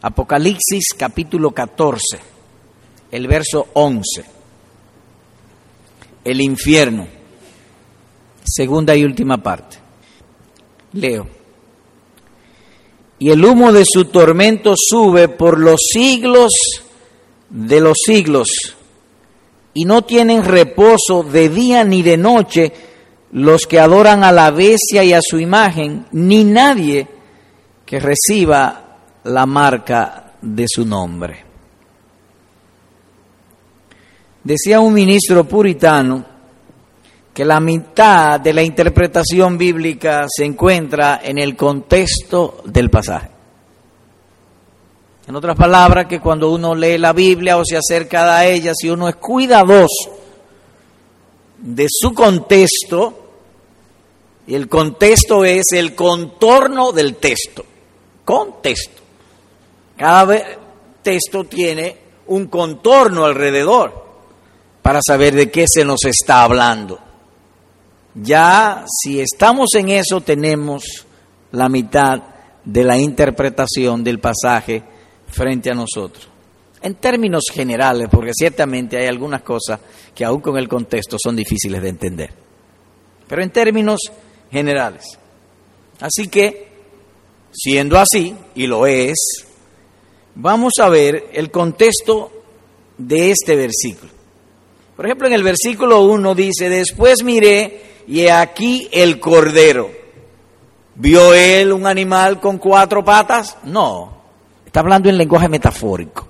Apocalipsis capítulo 14, el verso 11. El infierno, segunda y última parte. Leo. Y el humo de su tormento sube por los siglos de los siglos, y no tienen reposo de día ni de noche los que adoran a la bestia y a su imagen, ni nadie que reciba la marca de su nombre. Decía un ministro puritano que la mitad de la interpretación bíblica se encuentra en el contexto del pasaje. En otras palabras, que cuando uno lee la Biblia o se acerca a ella, si uno es cuidadoso de su contexto, y el contexto es el contorno del texto, contexto. Cada texto tiene un contorno alrededor para saber de qué se nos está hablando. Ya si estamos en eso tenemos la mitad de la interpretación del pasaje frente a nosotros. En términos generales, porque ciertamente hay algunas cosas que aún con el contexto son difíciles de entender. Pero en términos generales. Así que, siendo así, y lo es, vamos a ver el contexto de este versículo. Por ejemplo, en el versículo 1 dice, después miré y he aquí el cordero. ¿Vio él un animal con cuatro patas? No, está hablando en lenguaje metafórico.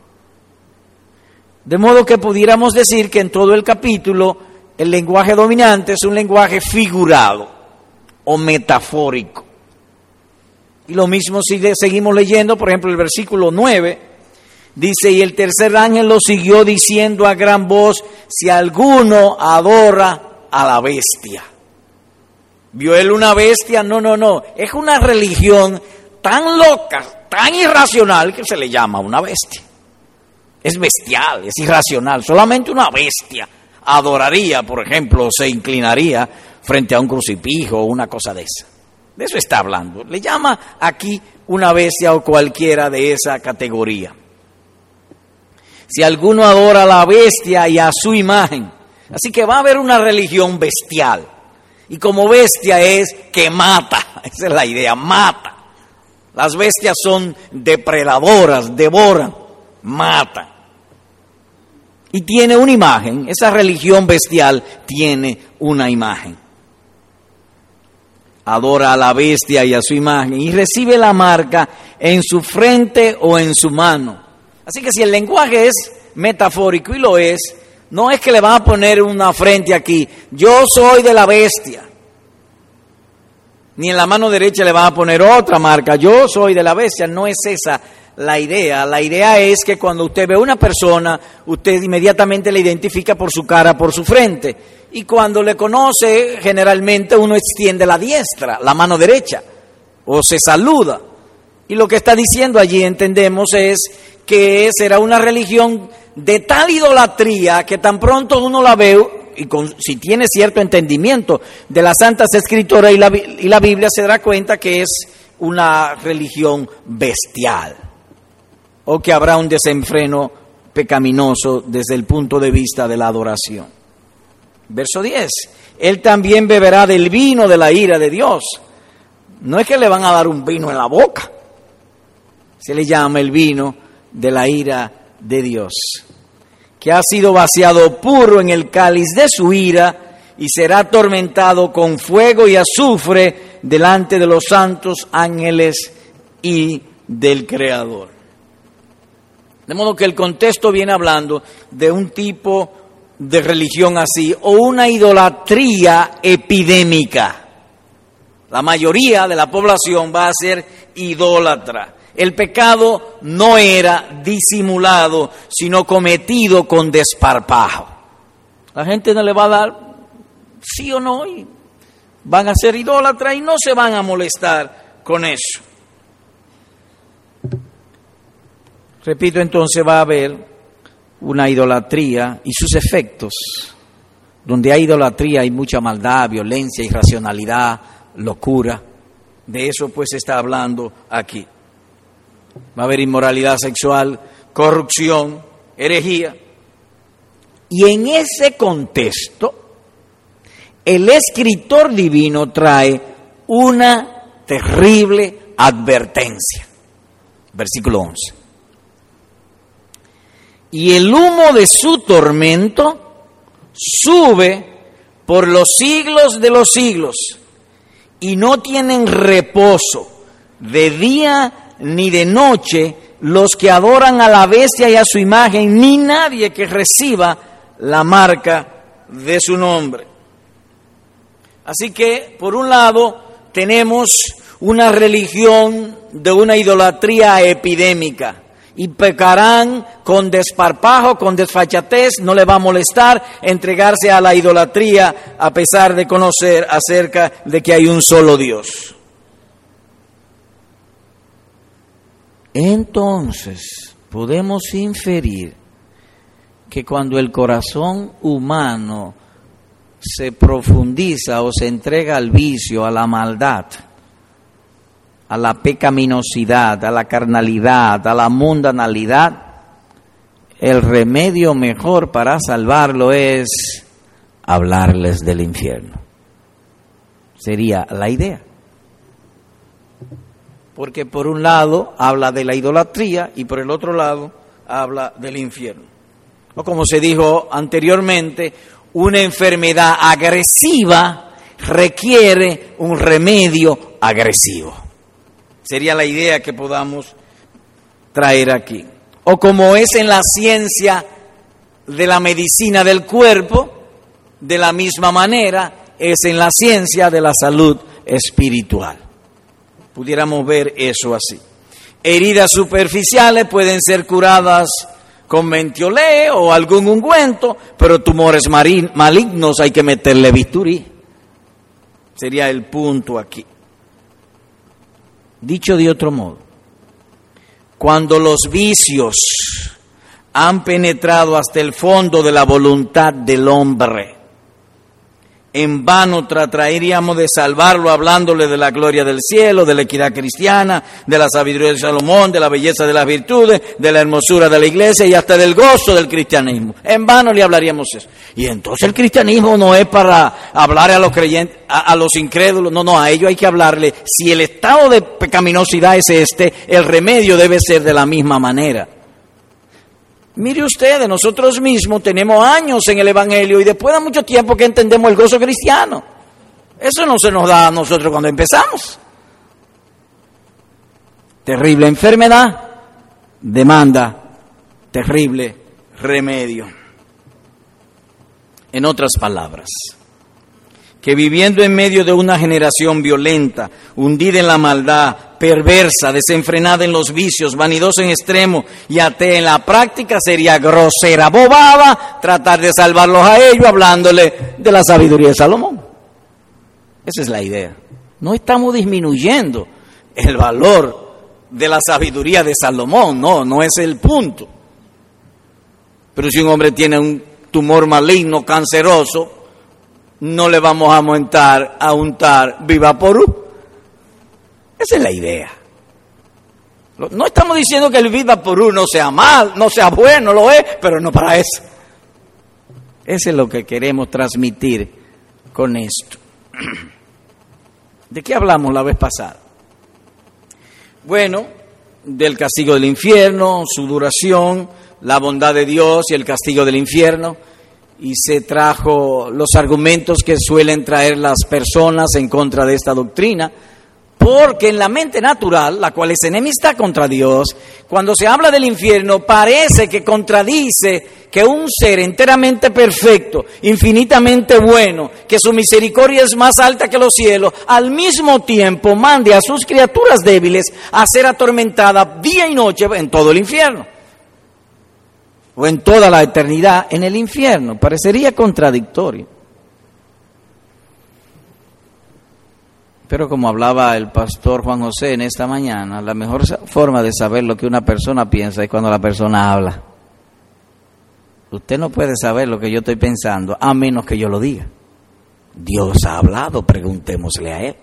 De modo que pudiéramos decir que en todo el capítulo el lenguaje dominante es un lenguaje figurado o metafórico. Y lo mismo si seguimos leyendo, por ejemplo, el versículo 9, dice, y el tercer ángel lo siguió diciendo a gran voz, si alguno adora a la bestia. ¿Vio él una bestia? No, no, no. Es una religión tan loca, tan irracional que se le llama una bestia. Es bestial, es irracional. Solamente una bestia adoraría, por ejemplo, se inclinaría frente a un crucifijo o una cosa de esa. De eso está hablando. Le llama aquí una bestia o cualquiera de esa categoría. Si alguno adora a la bestia y a su imagen, así que va a haber una religión bestial. Y como bestia es que mata, esa es la idea, mata. Las bestias son depredadoras, devoran, matan. Y tiene una imagen, esa religión bestial tiene una imagen adora a la bestia y a su imagen y recibe la marca en su frente o en su mano. Así que si el lenguaje es metafórico y lo es, no es que le van a poner una frente aquí, yo soy de la bestia. Ni en la mano derecha le van a poner otra marca, yo soy de la bestia, no es esa la idea. La idea es que cuando usted ve a una persona, usted inmediatamente le identifica por su cara, por su frente. Y cuando le conoce, generalmente uno extiende la diestra, la mano derecha, o se saluda. Y lo que está diciendo allí, entendemos, es que será una religión de tal idolatría que tan pronto uno la ve, y si tiene cierto entendimiento de las Santas Escrituras y la, y la Biblia, se dará cuenta que es una religión bestial, o que habrá un desenfreno pecaminoso desde el punto de vista de la adoración. Verso 10. Él también beberá del vino de la ira de Dios. No es que le van a dar un vino en la boca. Se le llama el vino de la ira de Dios. Que ha sido vaciado puro en el cáliz de su ira y será atormentado con fuego y azufre delante de los santos ángeles y del Creador. De modo que el contexto viene hablando de un tipo de religión así o una idolatría epidémica. La mayoría de la población va a ser idólatra. El pecado no era disimulado, sino cometido con desparpajo. La gente no le va a dar sí o no y van a ser idólatras y no se van a molestar con eso. Repito, entonces va a haber una idolatría y sus efectos. Donde hay idolatría hay mucha maldad, violencia, irracionalidad, locura. De eso pues está hablando aquí. va a haber inmoralidad sexual, corrupción, herejía. Y en ese contexto, el escritor divino trae una terrible advertencia. Versículo 11. Y el humo de su tormento sube por los siglos de los siglos y no tienen reposo de día ni de noche los que adoran a la bestia y a su imagen, ni nadie que reciba la marca de su nombre. Así que, por un lado, tenemos una religión de una idolatría epidémica y pecarán con desparpajo, con desfachatez, no le va a molestar entregarse a la idolatría a pesar de conocer acerca de que hay un solo Dios. Entonces, podemos inferir que cuando el corazón humano se profundiza o se entrega al vicio, a la maldad, a la pecaminosidad, a la carnalidad, a la mundanalidad, el remedio mejor para salvarlo es hablarles del infierno. Sería la idea. Porque por un lado habla de la idolatría y por el otro lado habla del infierno. O como se dijo anteriormente, una enfermedad agresiva requiere un remedio agresivo. Sería la idea que podamos traer aquí. O como es en la ciencia de la medicina del cuerpo, de la misma manera es en la ciencia de la salud espiritual. Pudiéramos ver eso así. Heridas superficiales pueden ser curadas con mentiolé o algún ungüento, pero tumores malignos hay que meterle bisturí. Sería el punto aquí. Dicho de otro modo, cuando los vicios han penetrado hasta el fondo de la voluntad del hombre, en vano trataríamos de salvarlo hablándole de la gloria del cielo, de la equidad cristiana, de la sabiduría de Salomón, de la belleza de las virtudes, de la hermosura de la iglesia y hasta del gozo del cristianismo. En vano le hablaríamos eso. Y entonces el cristianismo no es para hablar a los creyentes, a, a los incrédulos, no, no, a ellos hay que hablarle. Si el estado de pecaminosidad es este, el remedio debe ser de la misma manera. Mire usted, nosotros mismos tenemos años en el Evangelio y después de mucho tiempo que entendemos el gozo cristiano. Eso no se nos da a nosotros cuando empezamos. Terrible enfermedad demanda terrible remedio. En otras palabras, que viviendo en medio de una generación violenta, hundida en la maldad, perversa, desenfrenada en los vicios, vanidosa en extremo y atea en la práctica, sería grosera, bobada, tratar de salvarlos a ellos hablándole de la sabiduría de Salomón. Esa es la idea. No estamos disminuyendo el valor de la sabiduría de Salomón, no, no es el punto. Pero si un hombre tiene un tumor maligno, canceroso, no le vamos a montar, a untar viva porú. Esa es la idea. No estamos diciendo que el viva porú no sea mal, no sea bueno, lo es, pero no para eso. Eso es lo que queremos transmitir con esto. ¿De qué hablamos la vez pasada? Bueno, del castigo del infierno, su duración, la bondad de Dios y el castigo del infierno y se trajo los argumentos que suelen traer las personas en contra de esta doctrina, porque en la mente natural, la cual es enemistad contra Dios, cuando se habla del infierno parece que contradice que un ser enteramente perfecto, infinitamente bueno, que su misericordia es más alta que los cielos, al mismo tiempo mande a sus criaturas débiles a ser atormentadas día y noche en todo el infierno o en toda la eternidad en el infierno. Parecería contradictorio. Pero como hablaba el pastor Juan José en esta mañana, la mejor forma de saber lo que una persona piensa es cuando la persona habla. Usted no puede saber lo que yo estoy pensando a menos que yo lo diga. Dios ha hablado, preguntémosle a Él.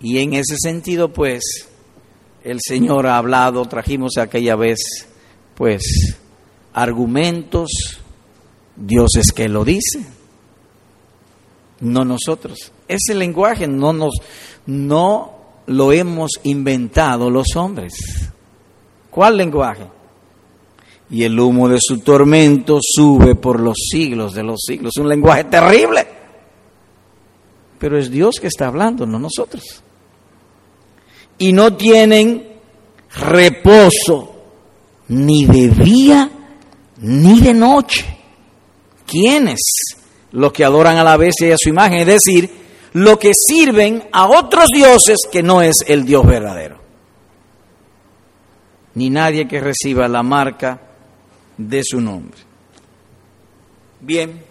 Y en ese sentido, pues, el Señor ha hablado, trajimos aquella vez, pues, argumentos, Dios es que lo dice, no nosotros. Ese lenguaje no nos, no lo hemos inventado los hombres. ¿Cuál lenguaje? Y el humo de su tormento sube por los siglos de los siglos. Un lenguaje terrible. Pero es Dios que está hablando, no nosotros. Y no tienen reposo ni de día ni de noche. ¿Quiénes? Los que adoran a la bestia y a su imagen, es decir, los que sirven a otros dioses que no es el Dios verdadero. Ni nadie que reciba la marca de su nombre. Bien,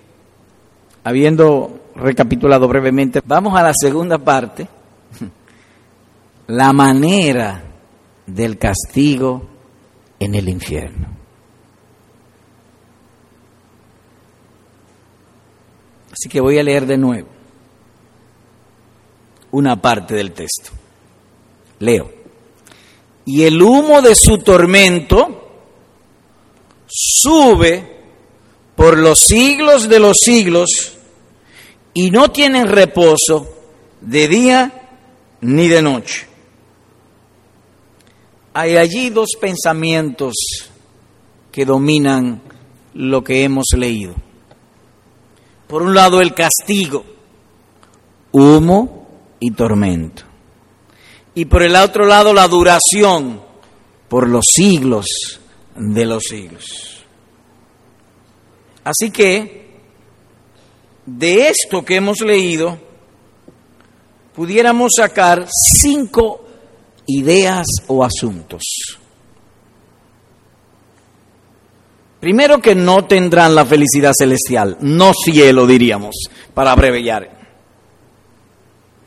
habiendo recapitulado brevemente, vamos a la segunda parte, la manera del castigo en el infierno. Así que voy a leer de nuevo una parte del texto. Leo. Y el humo de su tormento sube por los siglos de los siglos y no tienen reposo de día ni de noche. Hay allí dos pensamientos que dominan lo que hemos leído. Por un lado el castigo, humo y tormento. Y por el otro lado la duración por los siglos de los siglos. Así que, de esto que hemos leído, pudiéramos sacar cinco ideas o asuntos. Primero que no tendrán la felicidad celestial, no cielo diríamos, para abreviar.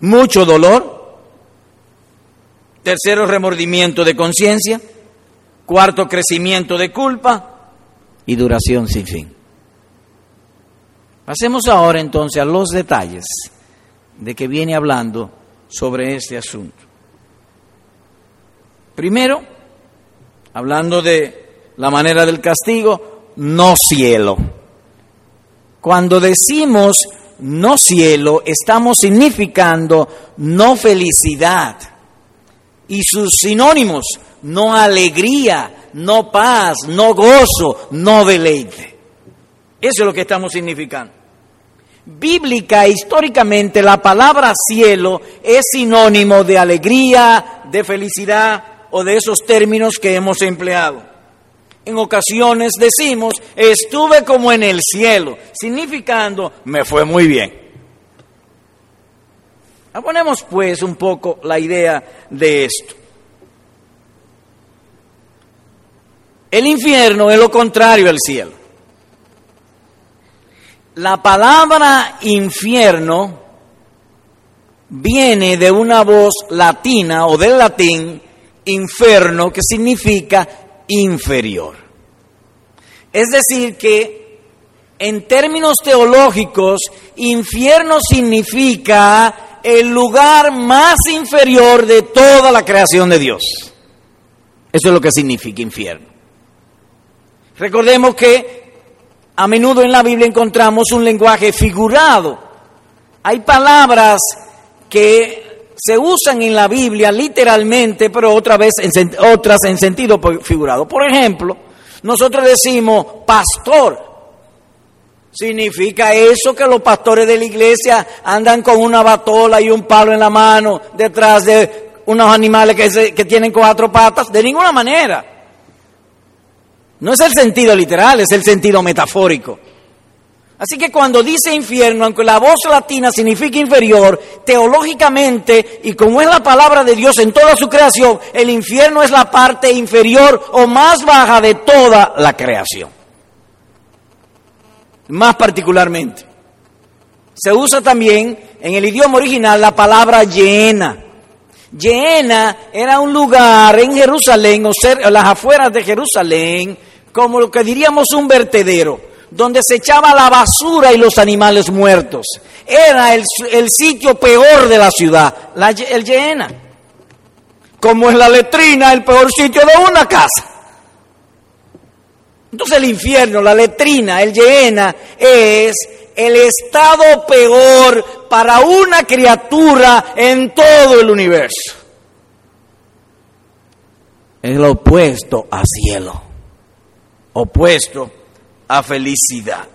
Mucho dolor. Tercero, remordimiento de conciencia. Cuarto, crecimiento de culpa. Y duración sin fin. Pasemos ahora entonces a los detalles de que viene hablando sobre este asunto. Primero, hablando de la manera del castigo, no cielo. Cuando decimos no cielo, estamos significando no felicidad. Y sus sinónimos, no alegría, no paz, no gozo, no deleite. Eso es lo que estamos significando. Bíblica, históricamente, la palabra cielo es sinónimo de alegría, de felicidad o de esos términos que hemos empleado. En ocasiones decimos, estuve como en el cielo, significando, me fue muy bien. Ponemos pues un poco la idea de esto. El infierno es lo contrario al cielo. La palabra infierno viene de una voz latina o del latín inferno que significa inferior. Es decir, que en términos teológicos, infierno significa el lugar más inferior de toda la creación de Dios. Eso es lo que significa infierno. Recordemos que a menudo en la Biblia encontramos un lenguaje figurado. Hay palabras que se usan en la Biblia literalmente, pero otra vez en, otras en sentido figurado. Por ejemplo, nosotros decimos pastor. Significa eso que los pastores de la iglesia andan con una batola y un palo en la mano detrás de unos animales que, que tienen cuatro patas. De ninguna manera. No es el sentido literal, es el sentido metafórico. Así que cuando dice infierno, aunque la voz latina significa inferior, teológicamente, y como es la palabra de Dios en toda su creación, el infierno es la parte inferior o más baja de toda la creación. Más particularmente. Se usa también en el idioma original la palabra llena. Llena era un lugar en Jerusalén, o las afueras de Jerusalén, como lo que diríamos un vertedero, donde se echaba la basura y los animales muertos. Era el, sitio peor de la ciudad, la, el Llena. como es la letrina el peor sitio de una casa. Entonces el infierno, la letrina, el llena, es el estado peor para una criatura en todo el universo. Es lo opuesto a cielo, opuesto a felicidad.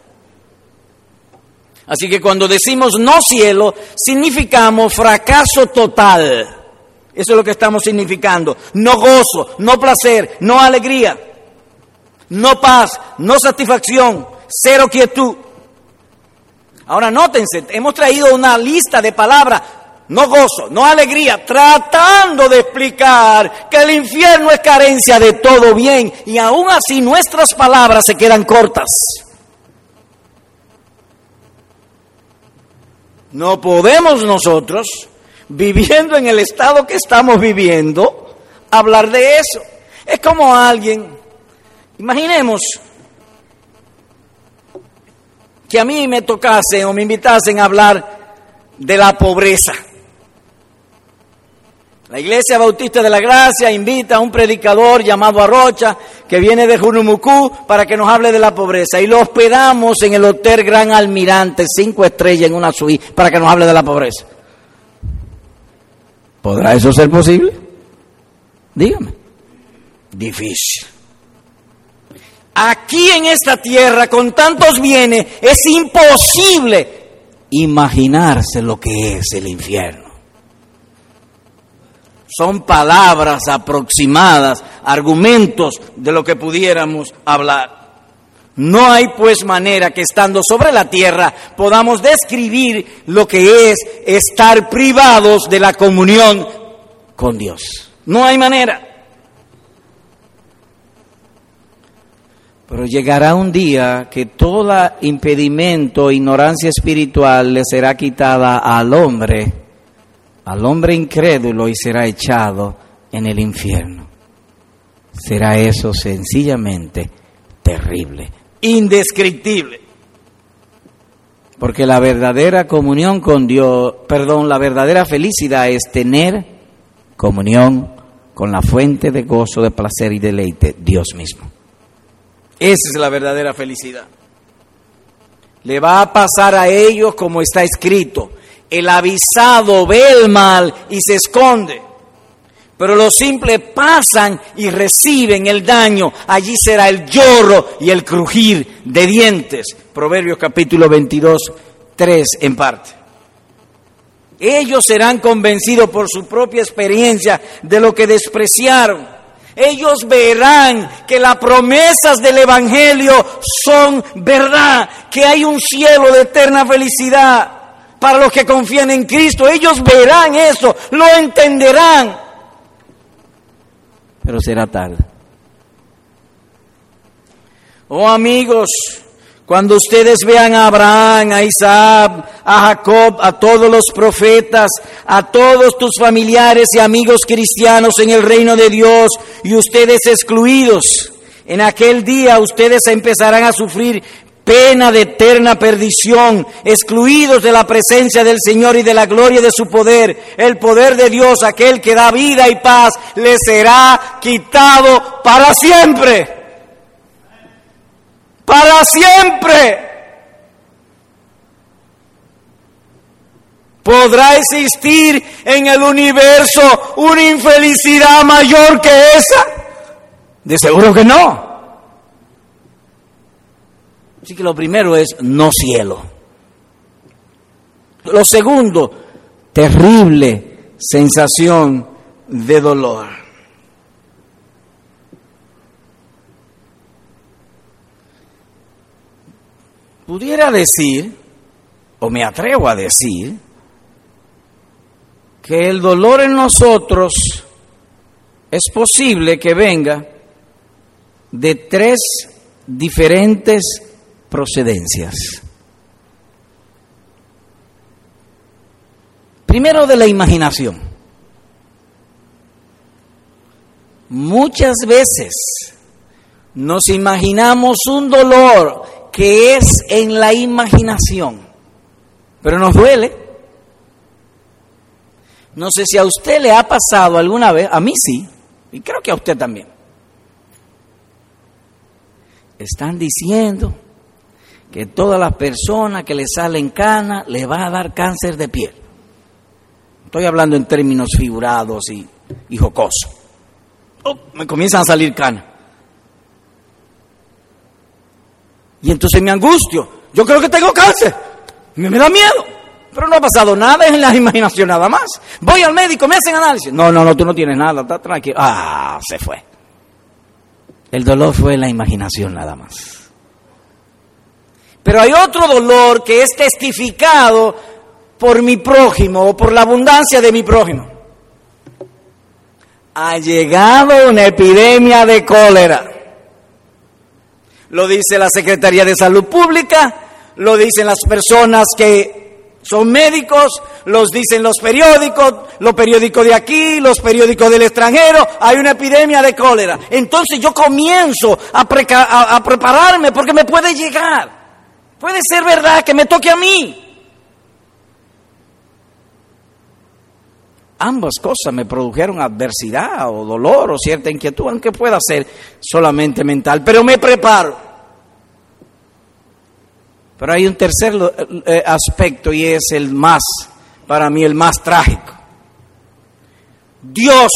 Así que cuando decimos no cielo, significamos fracaso total. Eso es lo que estamos significando. No gozo, no placer, no alegría, no paz, no satisfacción, cero quietud. Ahora nótense, hemos traído una lista de palabras, no gozo, no alegría, tratando de explicar que el infierno es carencia de todo bien y aún así nuestras palabras se quedan cortas. No podemos nosotros, viviendo en el estado que estamos viviendo, hablar de eso. Es como alguien, imaginemos que a mí me tocasen o me invitasen a hablar de la pobreza. La Iglesia Bautista de la Gracia invita a un predicador llamado Arrocha, que viene de Junumucú, para que nos hable de la pobreza. Y lo hospedamos en el Hotel Gran Almirante, cinco estrellas en una suite, para que nos hable de la pobreza. ¿Podrá eso ser posible? Dígame. Difícil. Aquí en esta tierra, con tantos bienes, es imposible imaginarse lo que es el infierno. Son palabras aproximadas, argumentos de lo que pudiéramos hablar. No hay pues manera que estando sobre la tierra podamos describir lo que es estar privados de la comunión con Dios. No hay manera. Pero llegará un día que todo impedimento, ignorancia espiritual le será quitada al hombre, al hombre incrédulo y será echado en el infierno. Será eso sencillamente terrible, indescriptible. Porque la verdadera comunión con Dios, perdón, la verdadera felicidad es tener comunión con la fuente de gozo, de placer y deleite, Dios mismo. Esa es la verdadera felicidad. Le va a pasar a ellos como está escrito. El avisado ve el mal y se esconde. Pero los simples pasan y reciben el daño. Allí será el lloro y el crujir de dientes. Proverbios capítulo 22, 3 en parte. Ellos serán convencidos por su propia experiencia de lo que despreciaron ellos verán que las promesas del Evangelio son verdad, que hay un cielo de eterna felicidad para los que confían en Cristo. Ellos verán eso, lo entenderán, pero será tarde. Oh amigos, cuando ustedes vean a Abraham, a Isaac, a Jacob, a todos los profetas, a todos tus familiares y amigos cristianos en el reino de Dios y ustedes excluidos, en aquel día ustedes empezarán a sufrir pena de eterna perdición, excluidos de la presencia del Señor y de la gloria de su poder. El poder de Dios, aquel que da vida y paz, les será quitado para siempre para siempre. ¿Podrá existir en el universo una infelicidad mayor que esa? De seguro que no. Así que lo primero es no cielo. Lo segundo, terrible sensación de dolor. pudiera decir, o me atrevo a decir, que el dolor en nosotros es posible que venga de tres diferentes procedencias. Primero de la imaginación. Muchas veces nos imaginamos un dolor que es en la imaginación, pero nos duele. No sé si a usted le ha pasado alguna vez, a mí sí, y creo que a usted también. Están diciendo que todas las personas que le salen canas le va a dar cáncer de piel. Estoy hablando en términos figurados y, jocosos. Oh, me comienzan a salir canas. Y entonces me angustio. Yo creo que tengo cáncer. Me, me da miedo. Pero no ha pasado nada, es en la imaginación nada más. Voy al médico, me hacen análisis. No, no, no, tú no tienes nada, está tranquilo. Ah, se fue. El dolor fue en la imaginación nada más. Pero hay otro dolor que es testificado por mi prójimo o por la abundancia de mi prójimo. Ha llegado una epidemia de cólera. Lo dice la Secretaría de Salud Pública, lo dicen las personas que son médicos, los dicen los periódicos, los periódicos de aquí, los periódicos del extranjero, hay una epidemia de cólera. Entonces yo comienzo a, a, prepararme porque me puede llegar. Puede ser verdad que me toque a mí. Ambas cosas me produjeron adversidad o dolor o cierta inquietud, aunque pueda ser solamente mental, pero me preparo. Pero hay un tercer eh, aspecto y es el más, para mí, el más trágico. Dios,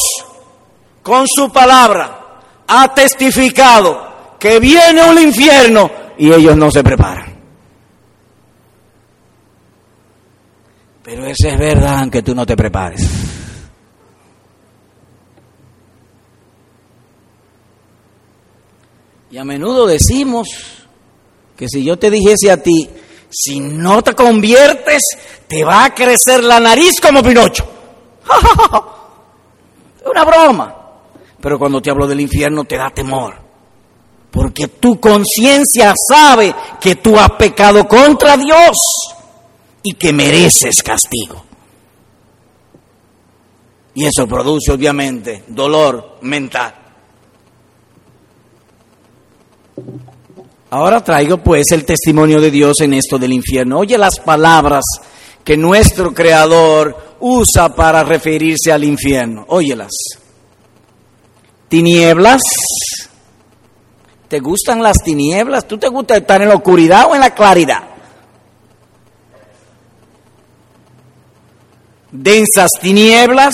con su palabra, ha testificado que viene un infierno y ellos no se preparan. Pero eso es verdad aunque tú no te prepares. Y a menudo decimos, que si yo te dijese a ti, si no te conviertes, te va a crecer la nariz como Pinocho. Una broma. Pero cuando te hablo del infierno te da temor. Porque tu conciencia sabe que tú has pecado contra Dios y que mereces castigo. Y eso produce obviamente dolor mental. Ahora traigo pues el testimonio de Dios en esto del infierno. Oye las palabras que nuestro Creador usa para referirse al infierno. Óyelas. Tinieblas. ¿Te gustan las tinieblas? ¿Tú te gusta estar en la oscuridad o en la claridad? Densas tinieblas.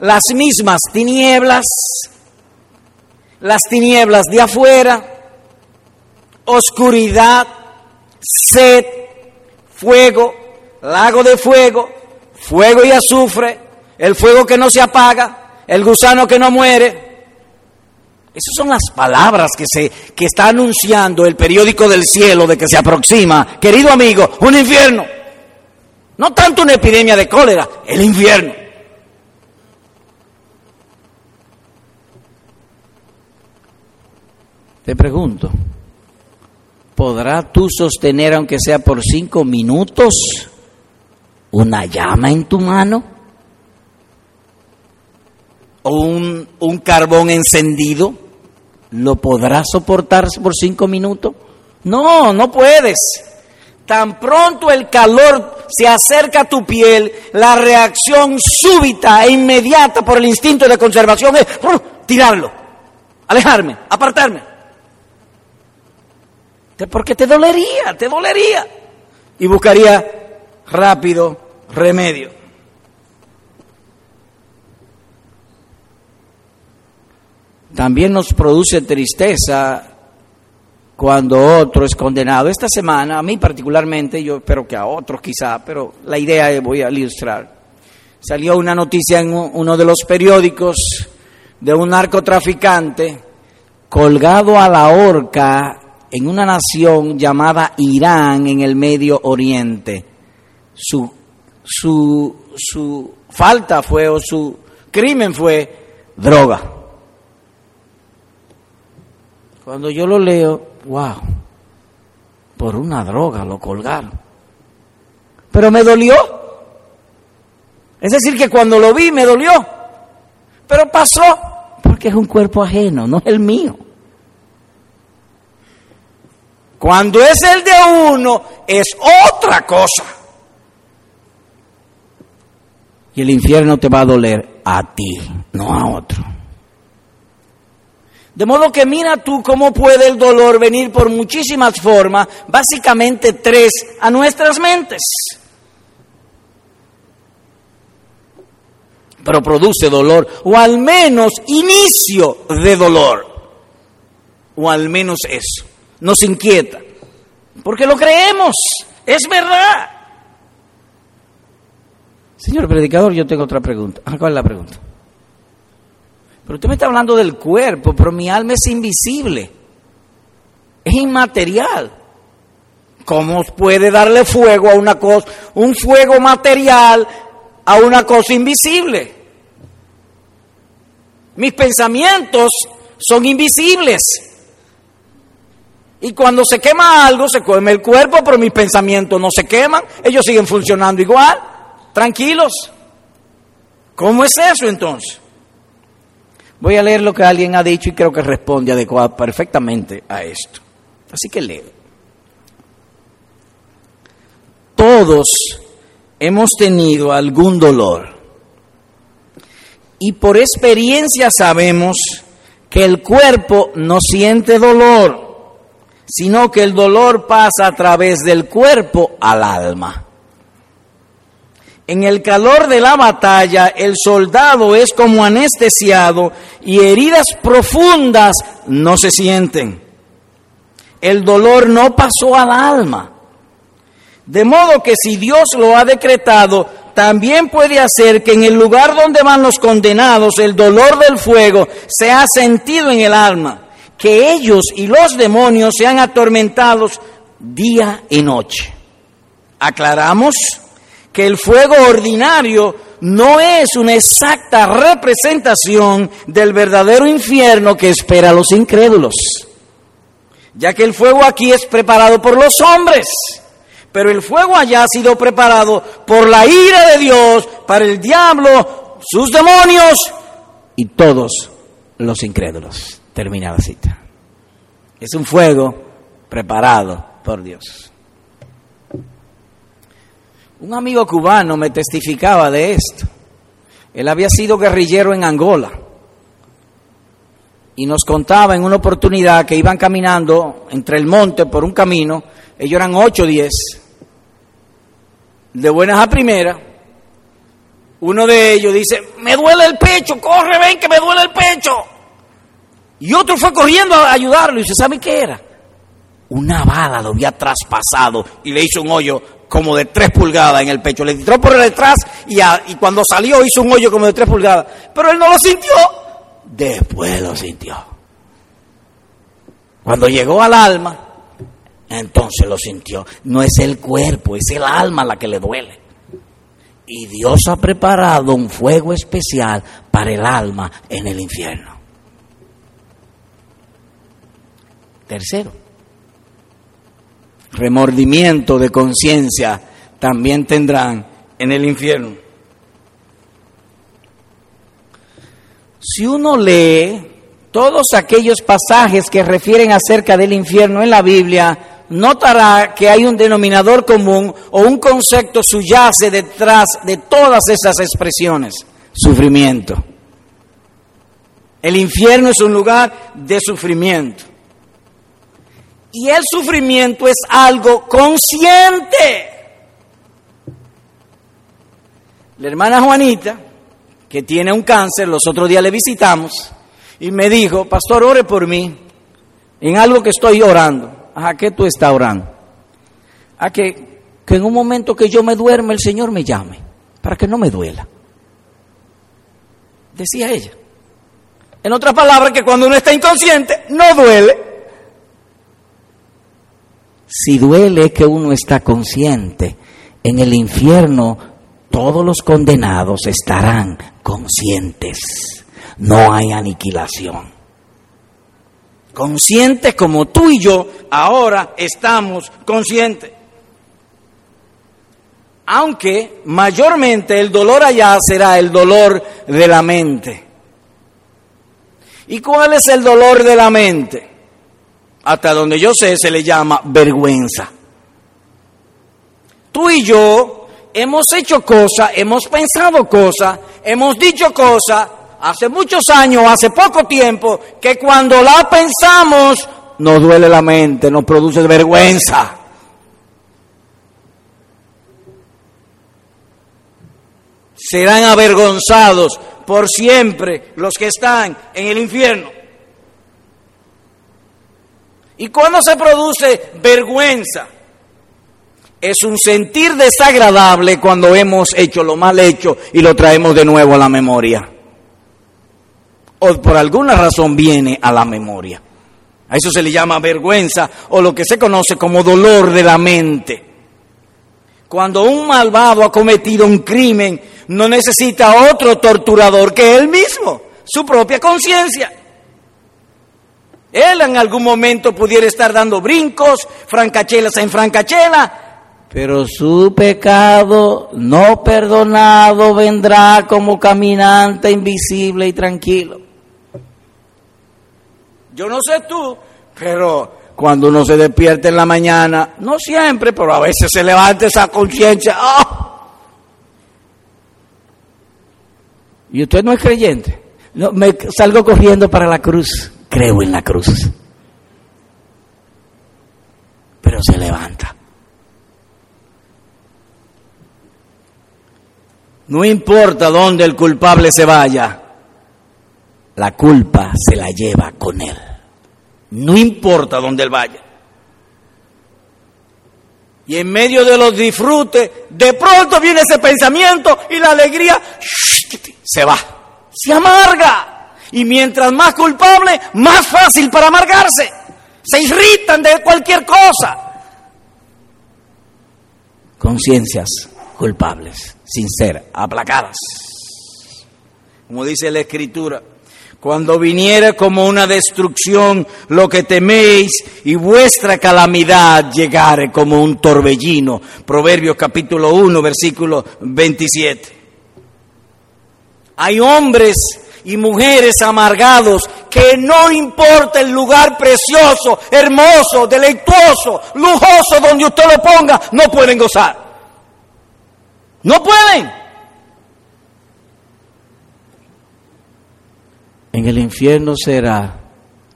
Las mismas tinieblas. Las tinieblas de afuera oscuridad, sed, fuego, lago de fuego, fuego y azufre, el fuego que no se apaga, el gusano que no muere. Esas son las palabras que, se, que está anunciando el periódico del cielo de que se aproxima, querido amigo, un infierno. No tanto una epidemia de cólera, el infierno. Te pregunto, ¿Podrá tú sostener, aunque sea por cinco minutos, una llama en tu mano? ¿O un, un carbón encendido? ¿Lo podrás soportar por cinco minutos? No, no puedes. Tan pronto el calor se acerca a tu piel, la reacción súbita e inmediata por el instinto de conservación es ¡uh! tirarlo, alejarme, apartarme porque te dolería, te dolería. Y buscaría rápido remedio. También nos produce tristeza cuando otro es condenado. Esta semana, a mí particularmente, yo espero que a otros quizá, pero la idea voy a ilustrar. Salió una noticia en uno de los periódicos de un narcotraficante colgado a la horca en una nación llamada Irán en el Medio Oriente. Su, su, su falta fue o su crimen fue droga. Cuando yo lo leo, wow, por una droga lo colgaron. Pero me dolió. Es decir, que cuando lo vi me dolió. Pero pasó porque es un cuerpo ajeno, no es el mío. Cuando es el de uno, es otra cosa. Y el infierno te va a doler a ti, no a otro. De modo que mira tú cómo puede el dolor venir por muchísimas formas, básicamente tres a nuestras mentes. Pero produce dolor, o al menos inicio de dolor, o al menos eso, nos inquieta, porque lo creemos, es verdad. Señor predicador, yo tengo otra pregunta. Ah, ¿Cuál es la pregunta? Pero usted me está hablando del cuerpo, pero mi alma es invisible, es inmaterial. ¿Cómo puede darle fuego a una cosa, un fuego material a una cosa invisible? Mis pensamientos son invisibles. Y cuando se quema algo, se quema el cuerpo, pero mis pensamientos no se queman, ellos siguen funcionando igual, tranquilos. ¿Cómo es eso entonces? Voy a leer lo que alguien ha dicho y creo que responde adecuado, perfectamente a esto. Así que leo. Todos hemos tenido algún dolor y por experiencia sabemos que el cuerpo no siente dolor, sino que el dolor pasa a través del cuerpo al alma. En el calor de la batalla, el soldado es como anestesiado y heridas profundas no se sienten. El dolor no pasó al alma. De modo que si Dios lo ha decretado, también puede hacer que en el lugar donde van los condenados el dolor del fuego sea sentido en el alma, que ellos y los demonios sean atormentados día y noche. ¿Aclaramos? Que el fuego ordinario no es una exacta representación del verdadero infierno que espera a los incrédulos, ya que el fuego aquí es preparado por los hombres, pero el fuego allá ha sido preparado por la ira de Dios para el diablo, sus demonios y todos los incrédulos. Termina la cita. Es un fuego preparado por Dios. Un amigo cubano me testificaba de esto. Él había sido guerrillero en Angola y nos contaba en una oportunidad que iban caminando entre el monte por un camino, ellos eran ocho o diez, de buenas a primeras. Uno de ellos dice, me duele el pecho, corre, ven que me duele el pecho. Y otro fue corriendo a ayudarlo y dice, ¿sabe qué era? Una bala lo había traspasado y le hizo un hoyo como de tres pulgadas en el pecho. Le entró por detrás y, y cuando salió hizo un hoyo como de tres pulgadas. Pero él no lo sintió. Después lo sintió. Cuando llegó al alma, entonces lo sintió. No es el cuerpo, es el alma la que le duele. Y Dios ha preparado un fuego especial para el alma en el infierno. Tercero, remordimiento de conciencia también tendrán en el infierno. Si uno lee todos aquellos pasajes que refieren acerca del infierno en la Biblia, notará que hay un denominador común o un concepto subyace detrás de todas esas expresiones, sufrimiento. El infierno es un lugar de sufrimiento. Y el sufrimiento es algo consciente. La hermana Juanita, que tiene un cáncer, los otros días le visitamos y me dijo, pastor, ore por mí en algo que estoy orando. ¿A qué tú estás orando? A que, que en un momento que yo me duerme el Señor me llame, para que no me duela. Decía ella. En otras palabras, que cuando uno está inconsciente, no duele. Si duele que uno está consciente, en el infierno todos los condenados estarán conscientes. No hay aniquilación. Conscientes como tú y yo ahora estamos conscientes. Aunque mayormente el dolor allá será el dolor de la mente. ¿Y cuál es el dolor de la mente? Hasta donde yo sé, se le llama vergüenza. Tú y yo hemos hecho cosas, hemos pensado cosas, hemos dicho cosas hace muchos años, hace poco tiempo, que cuando la pensamos nos duele la mente, nos produce vergüenza. Serán avergonzados por siempre los que están en el infierno. ¿Y cuando se produce vergüenza? Es un sentir desagradable cuando hemos hecho lo mal hecho y lo traemos de nuevo a la memoria. O por alguna razón viene a la memoria. A eso se le llama vergüenza o lo que se conoce como dolor de la mente. Cuando un malvado ha cometido un crimen, no necesita otro torturador que él mismo, su propia conciencia. Él en algún momento pudiera estar dando brincos, francachelas en francachela, pero su pecado no perdonado vendrá como caminante invisible y tranquilo. Yo no sé tú, pero cuando uno se despierta en la mañana, no siempre, pero a veces se levanta esa conciencia. ¡ah! Y usted no es creyente. No, me salgo corriendo para la cruz. Creo en la cruz. Pero se levanta. No importa dónde el culpable se vaya, la culpa se la lleva con él. No importa dónde él vaya. Y en medio de los disfrutes, de pronto viene ese pensamiento y la alegría se va, se amarga. Y mientras más culpable, más fácil para amargarse. Se irritan de cualquier cosa. Conciencias culpables, sin ser aplacadas. Como dice la Escritura, cuando viniera como una destrucción lo que teméis y vuestra calamidad llegare como un torbellino. Proverbios capítulo 1, versículo 27. Hay hombres y mujeres amargados que no importa el lugar precioso, hermoso, deleituoso, lujoso donde usted lo ponga, no pueden gozar. No pueden. En el infierno será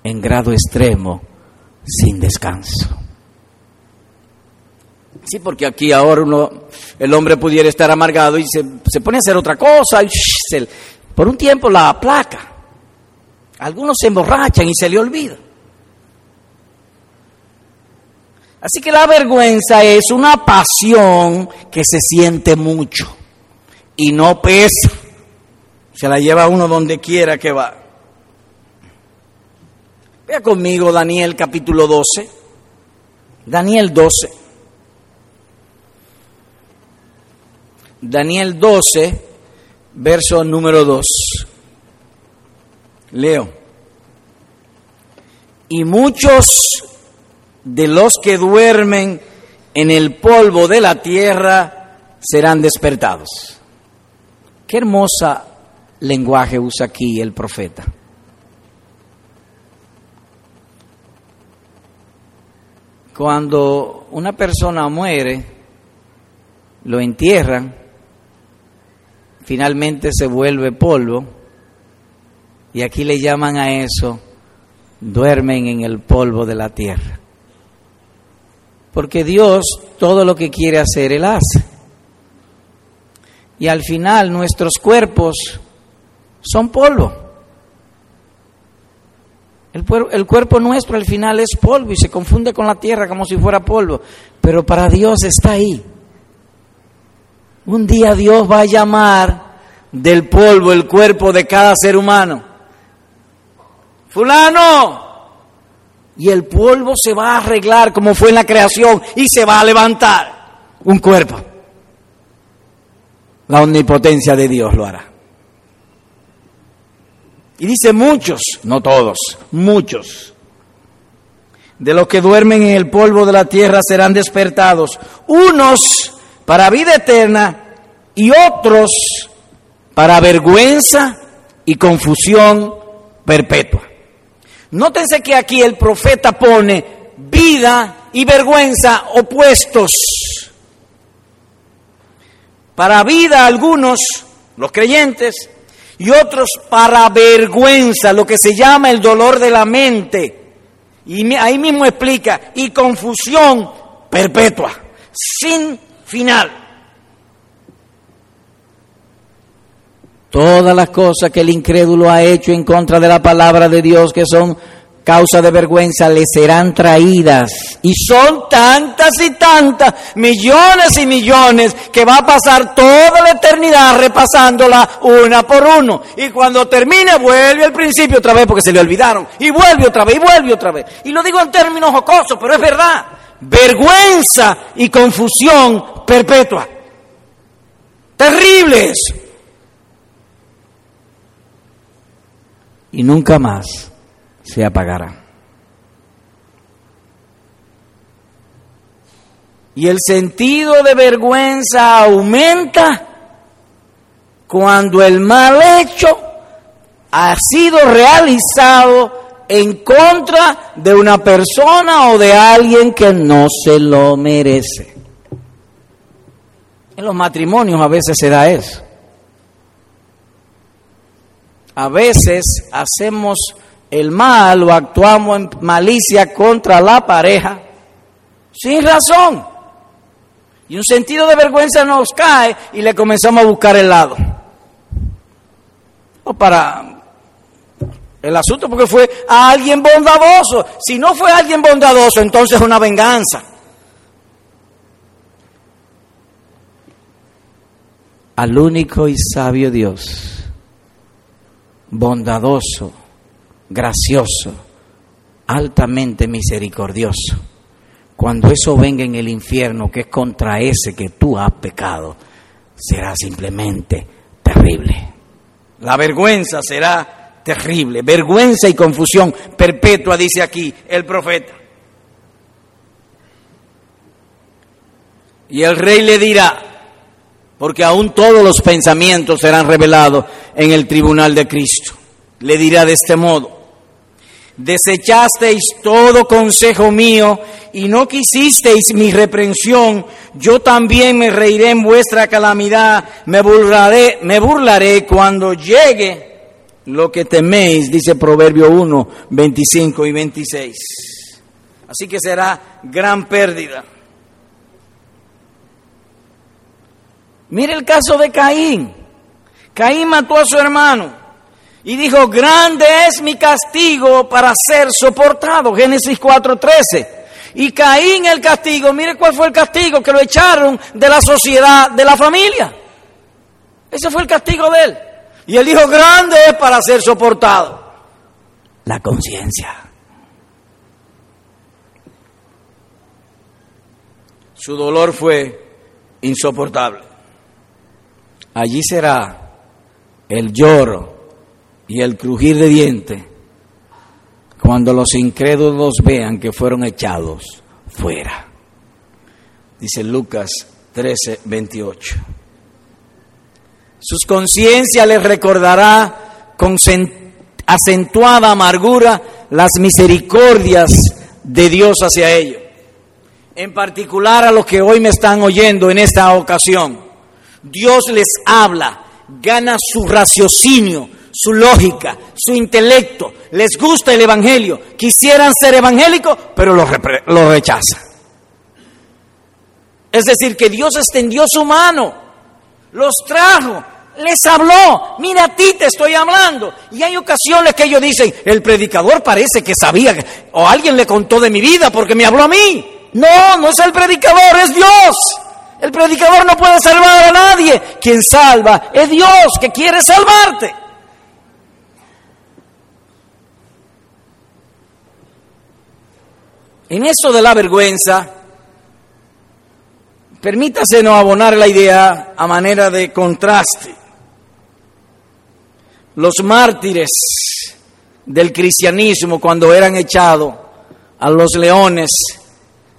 en grado extremo, sin descanso. Sí, porque aquí ahora uno, el hombre pudiera estar amargado y se, se pone a hacer otra cosa por un tiempo la aplaca. Algunos se emborrachan y se le olvida. Así que la vergüenza es una pasión que se siente mucho y no pesa. Se la lleva uno donde quiera que va. Vea conmigo Daniel capítulo 12. Daniel 12. Daniel 12, verso número 2. Leo. Y muchos de los que duermen en el polvo de la tierra serán despertados. Qué hermosa lenguaje usa aquí el profeta. Cuando una persona muere, lo entierran, finalmente se vuelve polvo, y aquí le llaman a eso, duermen en el polvo de la tierra. Porque Dios todo lo que quiere hacer, Él hace. Y al final nuestros cuerpos son polvo. El, el, cuerpo nuestro al final es polvo y se confunde con la tierra como si fuera polvo. Pero para Dios está ahí. Un día Dios va a llamar del polvo el cuerpo de cada ser humano. Fulano, y el polvo se va a arreglar como fue en la creación y se va a levantar un cuerpo. La omnipotencia de Dios lo hará. Y dice muchos, no todos, muchos, de los que duermen en el polvo de la tierra serán despertados, unos para vida eterna y otros para vergüenza y confusión perpetua. Nótense que aquí el profeta pone vida y vergüenza opuestos. para vida algunos, los creyentes, y otros para vergüenza, lo que se llama el dolor de la mente. Y ahí mismo explica, y confusión perpetua, sin final. Todas las cosas que el incrédulo ha hecho en contra de la palabra de Dios, que son causa de vergüenza le serán traídas. Y son tantas y tantas, millones y millones, que va a pasar toda la eternidad repasándola una por uno. Y cuando termine, vuelve al principio otra vez porque se le olvidaron. Y vuelve otra vez, y vuelve otra vez. Y lo digo en términos jocosos, pero es verdad. Vergüenza y confusión perpetua. Terribles. Y nunca más se apagará. Y el sentido de vergüenza aumenta cuando el mal hecho ha sido realizado en contra de una persona o de alguien que no se lo merece. En los matrimonios a veces se da eso. A veces hacemos el mal o actuamos en malicia contra la pareja sin razón. Y un sentido de vergüenza nos cae y le comenzamos a buscar el lado. O para el asunto porque fue a alguien bondadoso. Si no fue alguien bondadoso, entonces es una venganza. Al único y sabio Dios, bondadoso, gracioso, altamente misericordioso. Cuando eso venga en el infierno, que es contra ese que tú has pecado, será simplemente terrible. La vergüenza será terrible, vergüenza y confusión perpetua, dice aquí el profeta. Y el rey le dirá, porque aún todos los pensamientos serán revelados en el tribunal de Cristo, le dirá de este modo, Desechasteis todo consejo mío y no quisisteis mi reprensión. Yo también me reiré en vuestra calamidad, me burlaré, me burlaré cuando llegue lo que teméis, dice Proverbio 1, 25 y 26. Así que será gran pérdida. Mire el caso de Caín. Caín mató a su hermano. Y dijo, grande es mi castigo para ser soportado. Génesis 4:13. Y Caín el castigo, mire cuál fue el castigo, que lo echaron de la sociedad, de la familia. Ese fue el castigo de él. Y él dijo, grande es para ser soportado. La conciencia. Su dolor fue insoportable. Allí será el lloro y el crujir de dientes cuando los incrédulos vean que fueron echados fuera. Dice Lucas 13, 28. Sus conciencias les recordará con acentuada amargura las misericordias de Dios hacia ellos. En particular a los que hoy me están oyendo en esta ocasión. Dios les habla, gana su raciocinio, su lógica, su intelecto, les gusta el Evangelio, quisieran ser evangélicos, pero lo, lo rechazan. Es decir, que Dios extendió su mano, los trajo, les habló, mira a ti te estoy hablando. Y hay ocasiones que ellos dicen, el predicador parece que sabía, o alguien le contó de mi vida porque me habló a mí. No, no es el predicador, es Dios. El predicador no puede salvar a nadie. Quien salva es Dios que quiere salvarte. En eso de la vergüenza, permítase no abonar la idea a manera de contraste. Los mártires del cristianismo cuando eran echados a los leones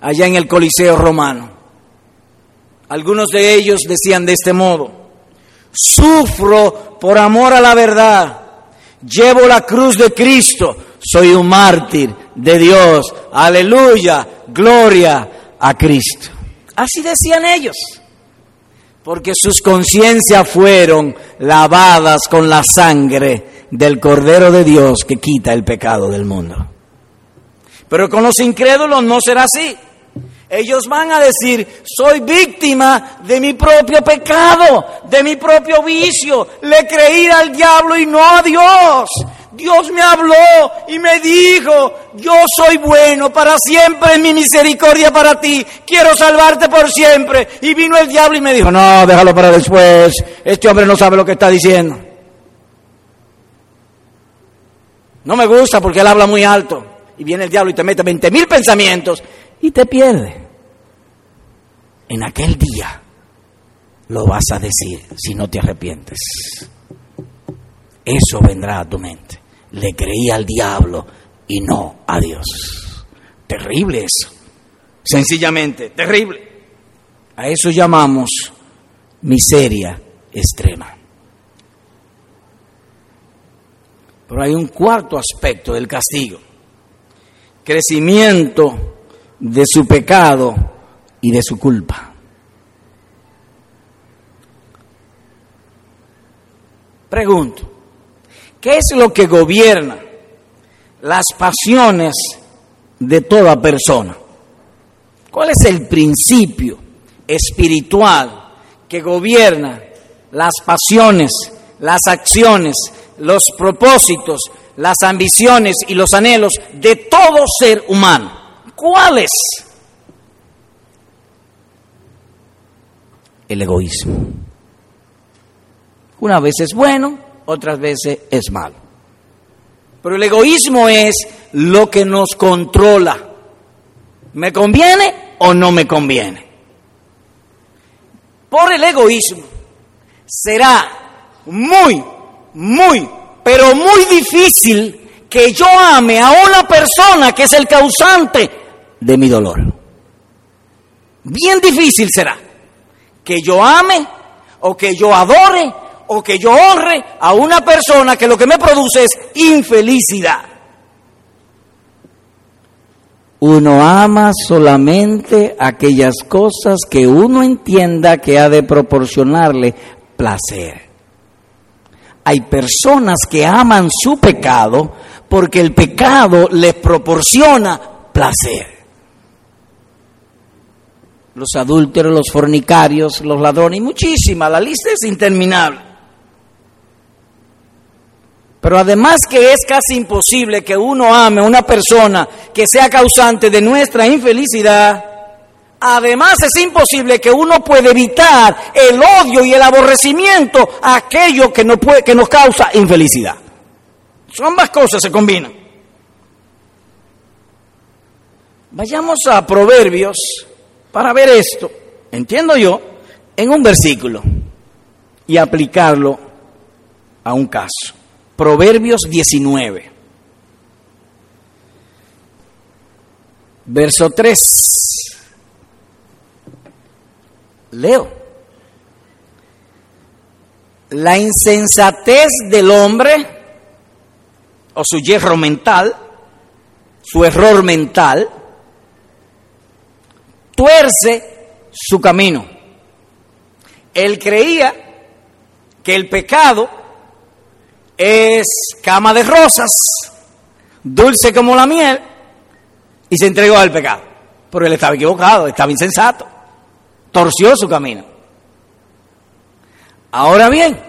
allá en el Coliseo romano. Algunos de ellos decían de este modo, sufro por amor a la verdad, llevo la cruz de Cristo, soy un mártir de Dios. Aleluya, gloria a Cristo. Así decían ellos. porque sus conciencias fueron lavadas con la sangre del Cordero de Dios que quita el pecado del mundo. Pero con los incrédulos no será así. Ellos van a decir, soy víctima de mi propio pecado, de mi propio vicio. Le creí al diablo y no a Dios. Dios me habló y me dijo, yo soy bueno, para siempre en mi misericordia para ti, quiero salvarte por siempre. Y vino el diablo y me dijo, no, déjalo para después, este hombre no sabe lo que está diciendo. No me gusta porque él habla muy alto. Y viene el diablo y te mete 20 mil pensamientos y te pierde. En aquel día lo vas a decir si no te arrepientes. Eso vendrá a tu mente le creía al diablo y no a Dios. Terrible eso. Sencillamente, terrible. A eso llamamos miseria extrema. Pero hay un cuarto aspecto del castigo. Crecimiento de su pecado y de su culpa. Pregunto, ¿Qué es lo que gobierna las pasiones de toda persona? ¿Cuál es el principio espiritual que gobierna las pasiones, las acciones, los propósitos, las ambiciones y los anhelos de todo ser humano? ¿Cuál es? El egoísmo. Una vez es bueno, otras veces es malo. Pero el egoísmo es lo que nos controla. ¿Me conviene o no me conviene? Por el egoísmo será muy, muy, pero muy difícil que yo ame a una persona que es el causante de mi dolor. Bien difícil será que yo ame o que yo adore o que yo honre a una persona que lo que me produce es infelicidad. Uno ama solamente aquellas cosas que uno entienda que ha de proporcionarle placer. Hay personas que aman su pecado porque el pecado les proporciona placer. Los adúlteros, los fornicarios, los ladrones, y muchísima, la lista es interminable. Pero además que es casi imposible que uno ame a una persona que sea causante de nuestra infelicidad, además es imposible que uno pueda evitar el odio y el aborrecimiento a aquello que, no puede, que nos causa infelicidad. Son ambas cosas se combinan. Vayamos a Proverbios para ver esto, entiendo yo, en un versículo y aplicarlo a un caso. Proverbios 19, verso 3. Leo. La insensatez del hombre, o su hierro mental, su error mental, tuerce su camino. Él creía que el pecado es cama de rosas, dulce como la miel, y se entregó al pecado. Pero él estaba equivocado, estaba insensato, torció su camino. Ahora bien,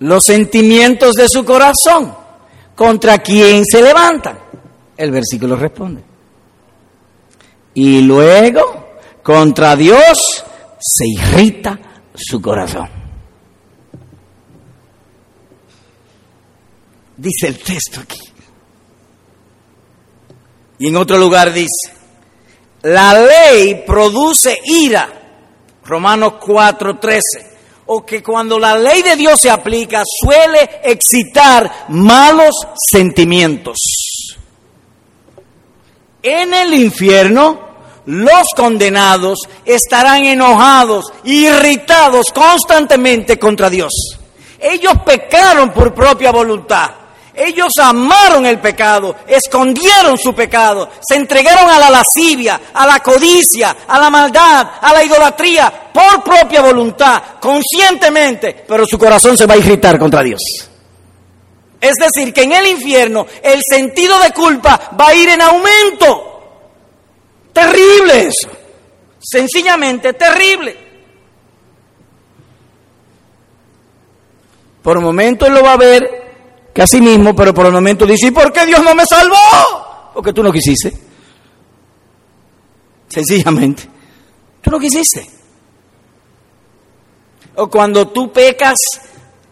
los sentimientos de su corazón, ¿contra quién se levantan? El versículo responde. Y luego, contra Dios se irrita su corazón. Dice el texto aquí. Y en otro lugar dice, la ley produce ira, Romanos 4:13, o que cuando la ley de Dios se aplica suele excitar malos sentimientos. En el infierno, los condenados estarán enojados, irritados constantemente contra Dios. Ellos pecaron por propia voluntad Ellos amaron el pecado, escondieron su pecado, se entregaron a la lascivia, a la codicia, a la maldad, a la idolatría, por propia voluntad, conscientemente, pero su corazón se va a irritar contra Dios. Es decir, que en el infierno el sentido de culpa va a ir en aumento. Terrible eso. Sencillamente terrible. Por un momento él lo va a ver que a sí mismo, pero por el momento dice, ¿y por qué Dios no me salvó? Porque tú no quisiste. Sencillamente. Tú no quisiste. O cuando tú pecas,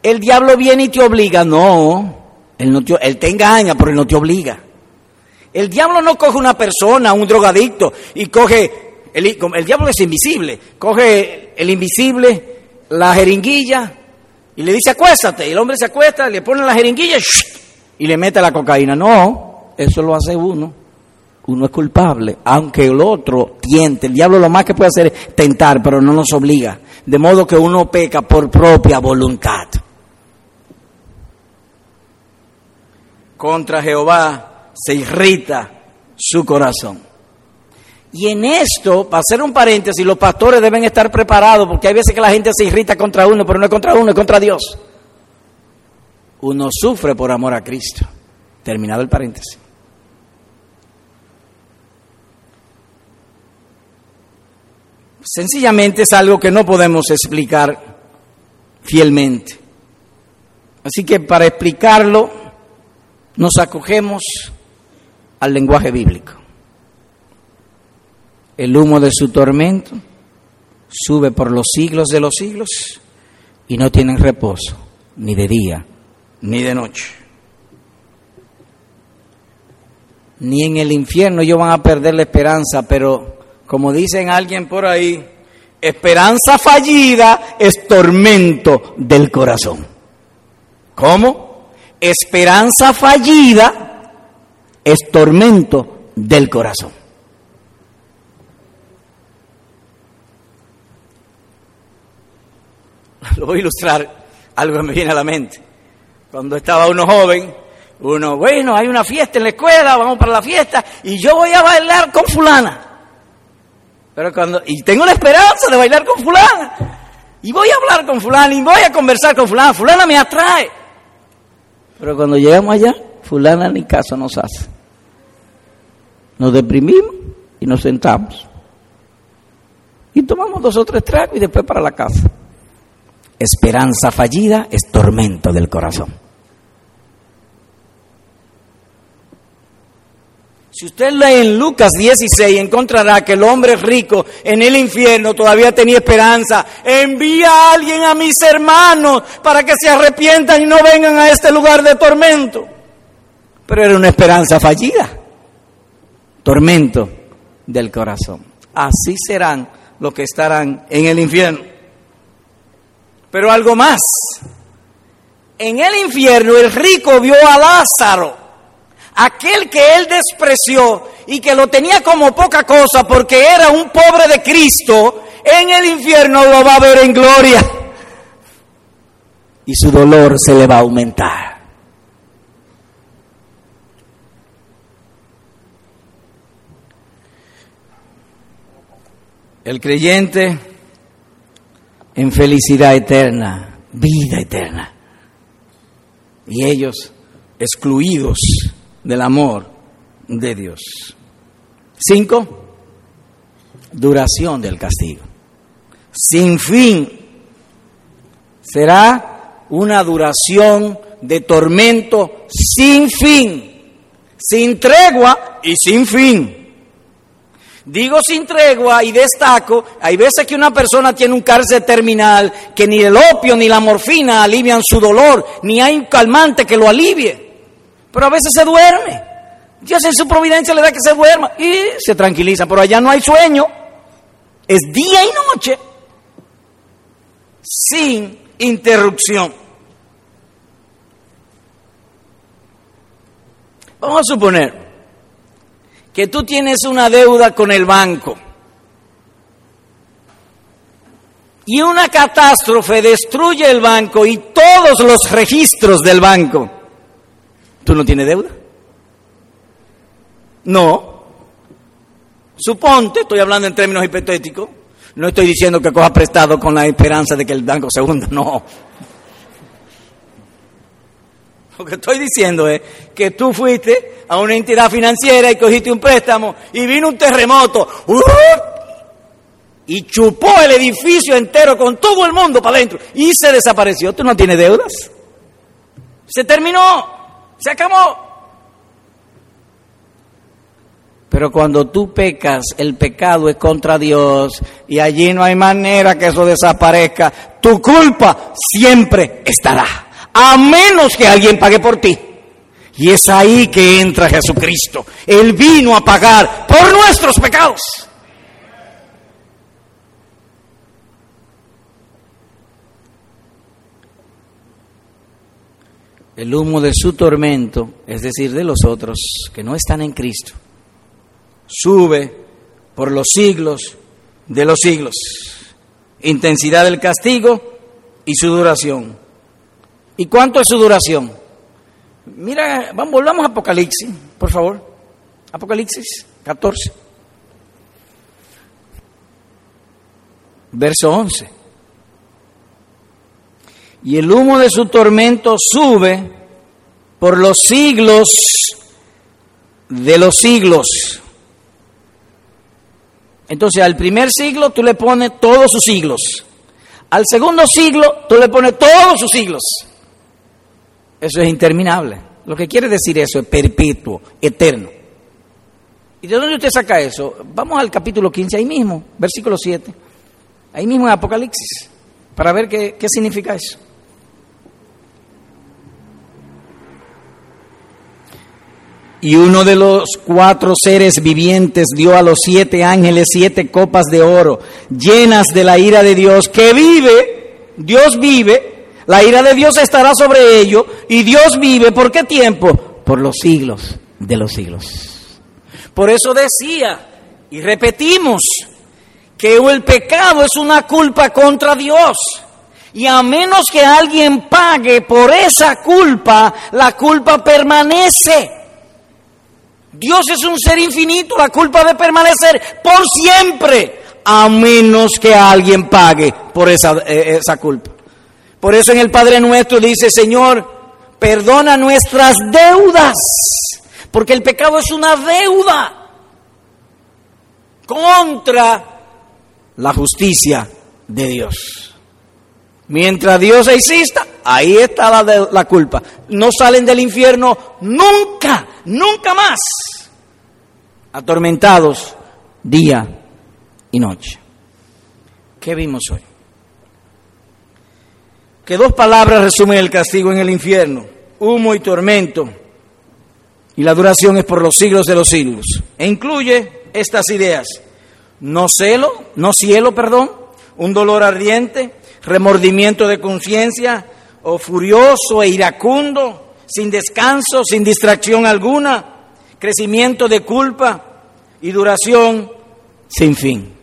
el diablo viene y te obliga. No, él, no te, él te engaña, pero él no te obliga. El diablo no coge una persona, un drogadicto, y coge, el, el diablo es invisible, coge el invisible, la jeringuilla, y le dice acuéstate, y el hombre se acuesta, le pone la jeringuilla y le mete la cocaína. No, eso lo hace uno. Uno es culpable, aunque el otro tiente. El diablo lo más que puede hacer es tentar, pero no nos obliga. De modo que uno peca por propia voluntad. Contra Jehová se irrita su corazón. Y en esto, para hacer un paréntesis, los pastores deben estar preparados porque hay veces que la gente se irrita contra uno, pero no es contra uno, es contra Dios. Uno sufre por amor a Cristo. Terminado el paréntesis. Sencillamente es algo que no podemos explicar fielmente. Así que para explicarlo nos acogemos al lenguaje bíblico. El humo de su tormento sube por los siglos de los siglos y no tienen reposo, ni de día, ni de noche. Ni en el infierno ellos van a perder la esperanza, pero como dicen alguien por ahí, esperanza fallida es tormento del corazón. ¿Cómo? Esperanza fallida es tormento del corazón. lo voy a ilustrar, algo me viene a la mente. Cuando estaba uno joven, uno, bueno, hay una fiesta en la escuela, vamos para la fiesta, y yo voy a bailar con fulana. Pero cuando, y tengo la esperanza de bailar con fulana, y voy a hablar con fulana, y voy a conversar con fulana, fulana me atrae. Pero cuando llegamos allá, fulana ni caso nos hace. Nos deprimimos y nos sentamos. Y tomamos dos o tres tragos y después para la casa. Esperanza fallida es tormento del corazón. Si usted lee en Lucas 16, encontrará que el hombre rico en el infierno todavía tenía esperanza. Envía a alguien a mis hermanos para que se arrepientan y no vengan a este lugar de tormento. Pero era una esperanza fallida. Tormento del corazón. Así serán los que estarán en el infierno. Pero algo más. En el infierno el rico vio a Lázaro, aquel que él despreció y que lo tenía como poca cosa porque era un pobre de Cristo, en el infierno lo va a ver en gloria. Y su dolor se le va a aumentar. El creyente en felicidad eterna, vida eterna. Y ellos excluidos del amor de Dios. Cinco, duración del castigo. Sin fin. Será una duración de tormento sin fin, sin tregua y sin fin. Digo sin tregua y destaco, hay veces que una persona tiene un cárcel terminal que ni el opio ni la morfina alivian su dolor, ni hay un calmante que lo alivie, pero a veces se duerme. Dios en su providencia le da que se duerma y se tranquiliza, pero allá no hay sueño, es día y noche, sin interrupción. Vamos a suponer que tú tienes una deuda con el banco y una catástrofe destruye el banco y todos los registros del banco. ¿Tú no tienes deuda? No. Suponte, estoy hablando en términos hipotéticos, no estoy diciendo que coja prestado con la esperanza de que el banco se hunda, no. Lo que estoy diciendo es que tú fuiste a una entidad financiera y cogiste un préstamo y vino un terremoto ¡uh! y chupó el edificio entero con todo el mundo para adentro y se desapareció. ¿Tú no tienes deudas? Se terminó, se acabó. Pero cuando tú pecas, el pecado es contra Dios y allí no hay manera que eso desaparezca. Tu culpa siempre estará, a menos que alguien pague por ti. Y es ahí que entra Jesucristo. Él vino a pagar por nuestros pecados. El humo de su tormento, es decir, de los otros que no están en Cristo, sube por los siglos de los siglos. Intensidad del castigo y su duración. ¿Y cuánto es su duración? Mira, vamos, volvamos a Apocalipsis, por favor. Apocalipsis 14. Verso 11. Y el humo de su tormento sube por los siglos de los siglos. Entonces al primer siglo tú le pones todos sus siglos. Al segundo siglo tú le pones todos sus siglos. Eso es interminable. Lo que quiere decir eso es perpetuo, eterno. ¿Y de dónde usted saca eso? Vamos al capítulo 15, ahí mismo, versículo 7. Ahí mismo en Apocalipsis, para ver qué, qué significa eso. Y uno de los cuatro seres vivientes dio a los siete ángeles siete copas de oro, llenas de la ira de Dios, que vive, Dios vive, la ira de Dios estará sobre ellos, y Dios vive, ¿por qué tiempo? Por los siglos de los siglos. Por eso decía, y repetimos, que el pecado es una culpa contra Dios. Y a menos que alguien pague por esa culpa, la culpa permanece. Dios es un ser infinito, la culpa debe permanecer por siempre, a menos que alguien pague por esa, eh, esa culpa. Por eso en el Padre Nuestro dice, Señor, perdona nuestras deudas, porque el pecado es una deuda contra la justicia de Dios. Mientras Dios exista, ahí está la, la, culpa. No salen del infierno nunca, nunca más. Atormentados día y noche. ¿Qué vimos hoy? Que dos palabras resumen el castigo en el infierno. Humo y tormento. Y la duración es por los siglos de los siglos. E incluye estas ideas. No celo, no cielo, perdón, un dolor ardiente, remordimiento de conciencia, o furioso e iracundo, sin descanso, sin distracción alguna, crecimiento de culpa y duración sin fin.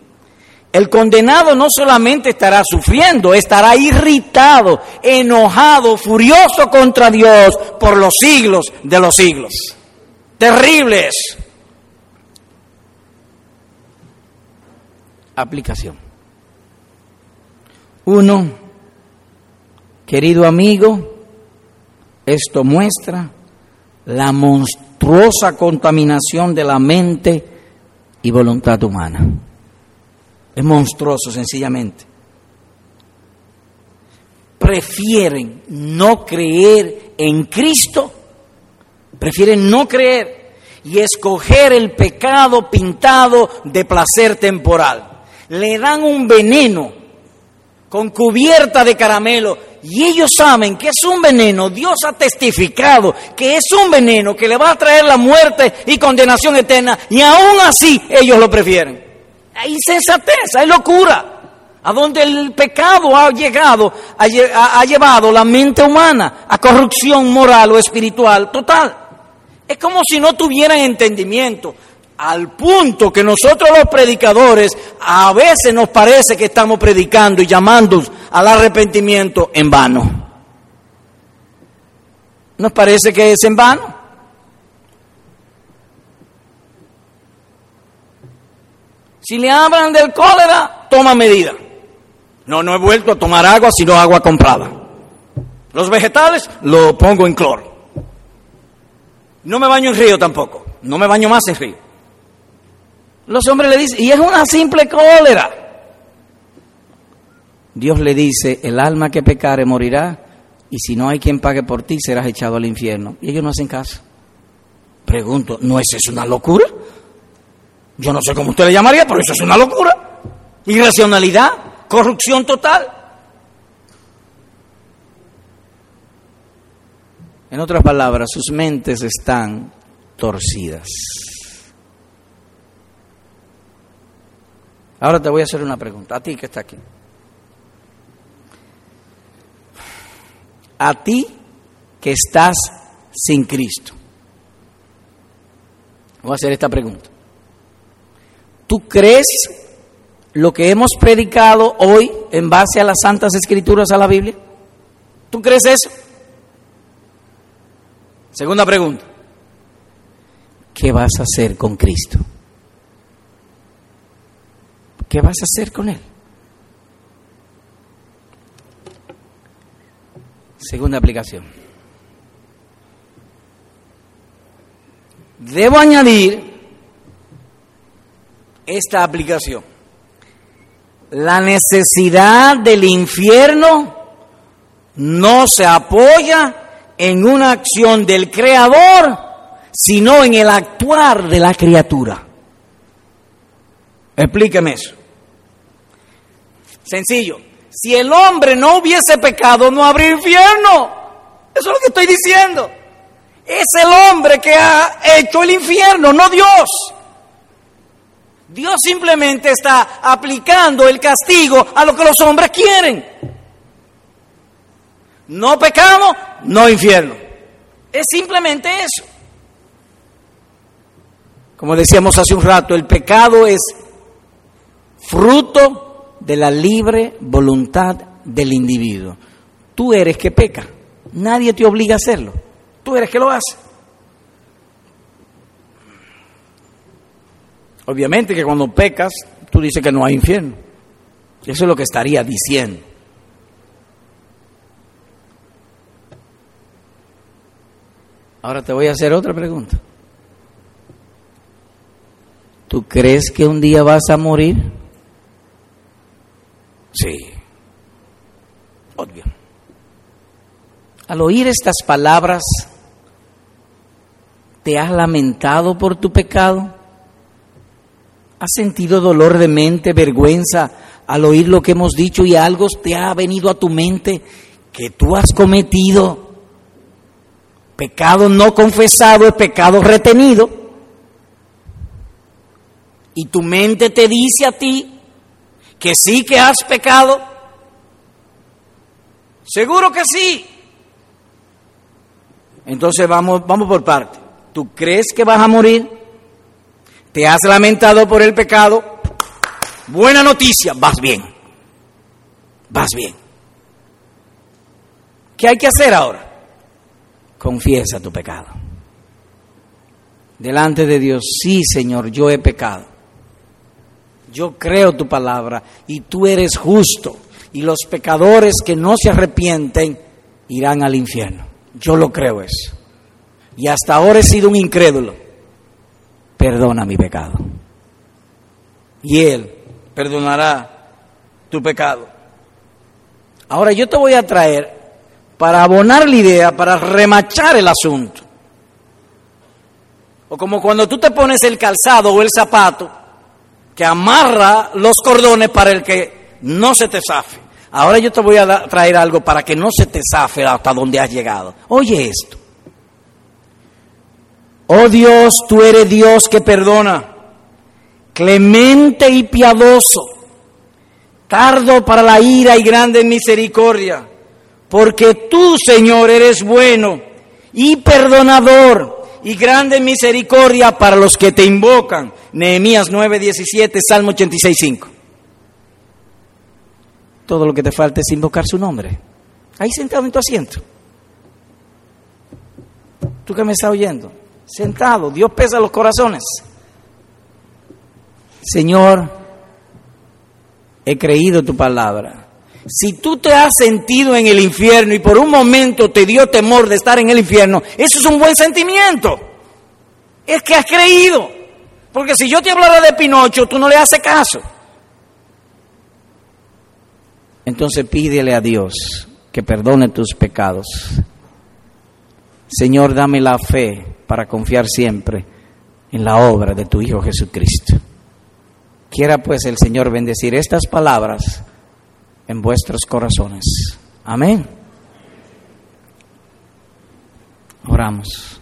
El condenado no solamente estará sufriendo, estará irritado, enojado, furioso contra Dios por los siglos de los siglos. Terribles. Aplicación. Uno, querido amigo, esto muestra la monstruosa contaminación de la mente y voluntad humana. Es monstruoso sencillamente. Prefieren no creer en Cristo, prefieren no creer y escoger el pecado pintado de placer temporal. Le dan un veneno con cubierta de caramelo y ellos saben que es un veneno, Dios ha testificado que es un veneno que le va a traer la muerte y condenación eterna y aún así ellos lo prefieren. Hay insensatez, hay locura. A donde el pecado ha llegado, ha llevado la mente humana a corrupción moral o espiritual total. Es como si no tuvieran entendimiento al punto que nosotros los predicadores a veces nos parece que estamos predicando y llamando al arrepentimiento en vano. ¿Nos parece que es en vano? Si le hablan del cólera, toma medida. No, no he vuelto a tomar agua, sino agua comprada. Los vegetales lo pongo en cloro. No me baño en río tampoco. No me baño más en río. Los hombres le dicen, y es una simple cólera. Dios le dice, el alma que pecare morirá, y si no hay quien pague por ti, serás echado al infierno. Y ellos no hacen caso. Pregunto, ¿no es eso una locura? Yo no sé cómo usted le llamaría, pero eso es una locura. Irracionalidad, corrupción total. En otras palabras, sus mentes están torcidas. Ahora te voy a hacer una pregunta, a ti que está aquí. A ti que estás sin Cristo. Voy a hacer esta pregunta. ¿Tú crees lo que hemos predicado hoy en base a las santas escrituras, a la Biblia? ¿Tú crees eso? Segunda pregunta. ¿Qué vas a hacer con Cristo? ¿Qué vas a hacer con Él? Segunda aplicación. Debo añadir esta aplicación. La necesidad del infierno no se apoya en una acción del creador, sino en el actuar de la criatura. Explíqueme eso. Sencillo. Si el hombre no hubiese pecado, no habría infierno. Eso es lo que estoy diciendo. Es el hombre que ha hecho el infierno, no Dios. Dios simplemente está aplicando el castigo a lo que los hombres quieren. No pecamos, no infierno. Es simplemente eso. Como decíamos hace un rato, el pecado es fruto de la libre voluntad del individuo. Tú eres que peca, nadie te obliga a hacerlo, tú eres que lo hace. Obviamente que cuando pecas, tú dices que no hay infierno. Eso es lo que estaría diciendo. Ahora te voy a hacer otra pregunta. ¿Tú crees que un día vas a morir? Sí. Obvio. Al oír estas palabras, ¿te has lamentado por tu pecado? ¿Has sentido dolor de mente, vergüenza al oír lo que hemos dicho y algo te ha venido a tu mente que tú has cometido? Pecado no confesado es pecado retenido. Y tu mente te dice a ti que sí que has pecado. Seguro que sí. Entonces vamos, vamos por parte. ¿Tú crees que vas a morir? ¿Te has lamentado por el pecado? Buena noticia, vas bien. Vas bien. ¿Qué hay que hacer ahora? Confiesa tu pecado. Delante de Dios, sí Señor, yo he pecado. Yo creo tu palabra y tú eres justo. Y los pecadores que no se arrepienten irán al infierno. Yo lo creo eso. Y hasta ahora he sido un incrédulo perdona mi pecado. Y Él perdonará tu pecado. Ahora yo te voy a traer para abonar la idea, para remachar el asunto. O como cuando tú te pones el calzado o el zapato que amarra los cordones para el que no se te zafe. Ahora yo te voy a traer algo para que no se te zafe hasta donde has llegado. Oye esto. Oh Dios, tú eres Dios que perdona, clemente y piadoso, tardo para la ira y grande misericordia, porque tú, Señor, eres bueno y perdonador y grande misericordia para los que te invocan. Nehemías 9:17, Salmo 86:5. Todo lo que te falta es invocar su nombre. Ahí sentado en tu asiento. Tú que me estás oyendo, sentado, Dios pesa los corazones. Señor, he creído tu palabra. Si tú te has sentido en el infierno y por un momento te dio temor de estar en el infierno, eso es un buen sentimiento. Es que has creído. Porque si yo te hablara de Pinocho, tú no le haces caso. Entonces pídele a Dios que perdone tus pecados. Señor, dame la fe para confiar siempre en la obra de tu Hijo Jesucristo. Quiera pues el Señor bendecir estas palabras en vuestros corazones. Amén. Oramos.